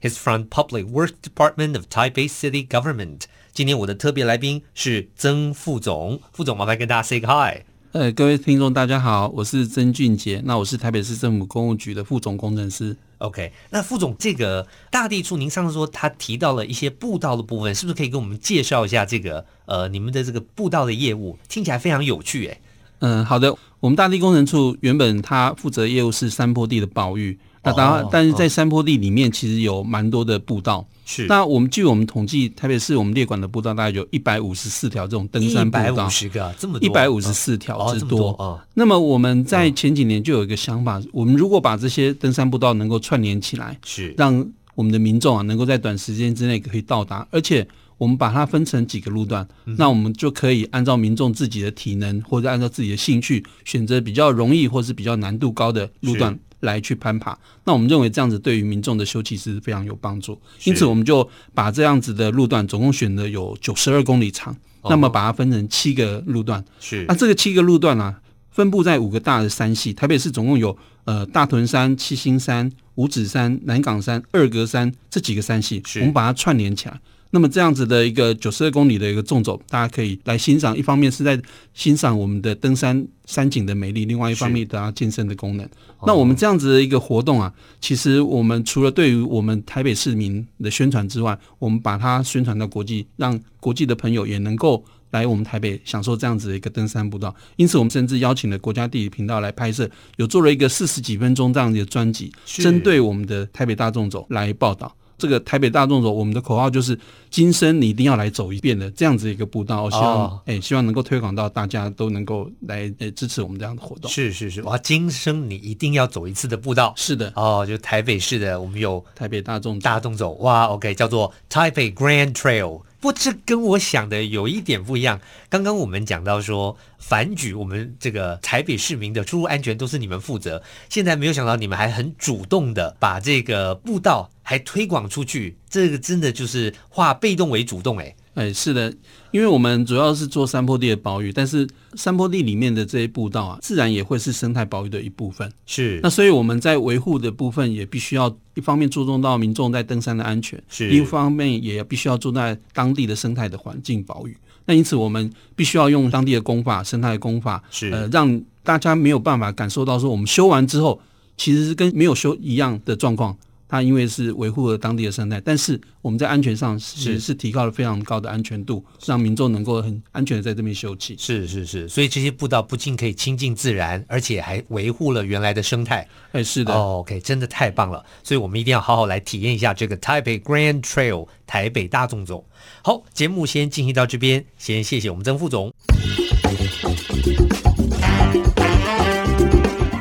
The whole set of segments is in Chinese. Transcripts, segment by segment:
He's from Public Works Department of Taipei City Government. 今天我的特别来宾是曾副总，副总麻烦跟大家 say 个 hi。呃，各位听众大家好，我是曾俊杰，那我是台北市政府公务局的副总工程师。OK，那副总这个大地处，您上次说他提到了一些步道的部分，是不是可以跟我们介绍一下这个呃你们的这个步道的业务？听起来非常有趣诶。嗯，好的，我们大地工程处原本他负责的业务是山坡地的保育。那当然，但是在山坡地里面，其实有蛮多的步道。是，那我们据我们统计，台北市我们列管的步道大概有一百五十四条这种登山步道。一百五十个，这么多，一百五十四条之多啊、哦！那么我们在前几年就有一个想法，我们如果把这些登山步道能够串联起来，是让我们的民众啊能够在短时间之内可以到达，而且我们把它分成几个路段，嗯、那我们就可以按照民众自己的体能或者按照自己的兴趣，选择比较容易或是比较难度高的路段。来去攀爬，那我们认为这样子对于民众的休憩是非常有帮助，因此我们就把这样子的路段总共选了有九十二公里长，那么把它分成七个路段，是。那这个七个路段呢、啊，分布在五个大的山系，台北市总共有呃大屯山、七星山、五指山、南港山、二格山这几个山系，我们把它串联起来。那么这样子的一个九十二公里的一个纵走，大家可以来欣赏。一方面是在欣赏我们的登山山景的美丽，另外一方面得到健身的功能。那我们这样子的一个活动啊，其实我们除了对于我们台北市民的宣传之外，我们把它宣传到国际，让国际的朋友也能够来我们台北享受这样子的一个登山步道。因此，我们甚至邀请了国家地理频道来拍摄，有做了一个四十几分钟这样子的专辑，针对我们的台北大众走来报道。这个台北大众走，我们的口号就是“今生你一定要来走一遍”的这样子一个步道，我希望哎、哦，希望能够推广到大家都能够来呃支持我们这样的活动。是是是，哇，今生你一定要走一次的步道。是的，哦，就台北市的，我们有台北大众大众走，哇，OK，叫做 Taipei Grand Trail。不，这跟我想的有一点不一样。刚刚我们讲到说，反举我们这个台北市民的出入安全都是你们负责。现在没有想到你们还很主动的把这个步道还推广出去，这个真的就是化被动为主动，哎。哎，是的，因为我们主要是做山坡地的保育，但是山坡地里面的这些步道啊，自然也会是生态保育的一部分。是，那所以我们在维护的部分也必须要一方面注重到民众在登山的安全，是一方面也必须要做在当地的生态的环境保育。那因此我们必须要用当地的工法、生态的工法，是呃，让大家没有办法感受到说我们修完之后其实是跟没有修一样的状况。它因为是维护了当地的生态，但是我们在安全上其实是提高了非常高的安全度，让民众能够很安全的在这边休憩。是是是，所以这些步道不仅可以亲近自然，而且还维护了原来的生态。哎，是的。Oh, OK，真的太棒了，所以我们一定要好好来体验一下这个 Taipei Grand Trail 台北大纵走。好，节目先进行到这边，先谢谢我们曾副总。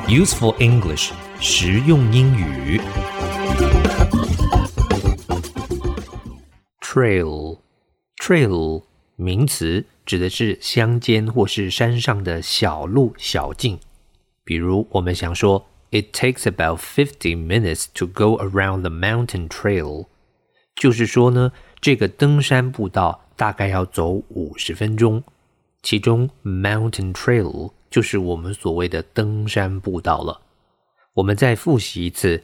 Useful English，实用英语。Trail，trail 名词指的是乡间或是山上的小路小径。比如我们想说，It takes about fifty minutes to go around the mountain trail，就是说呢，这个登山步道大概要走五十分钟。其中 mountain trail 就是我们所谓的登山步道了。我们再复习一次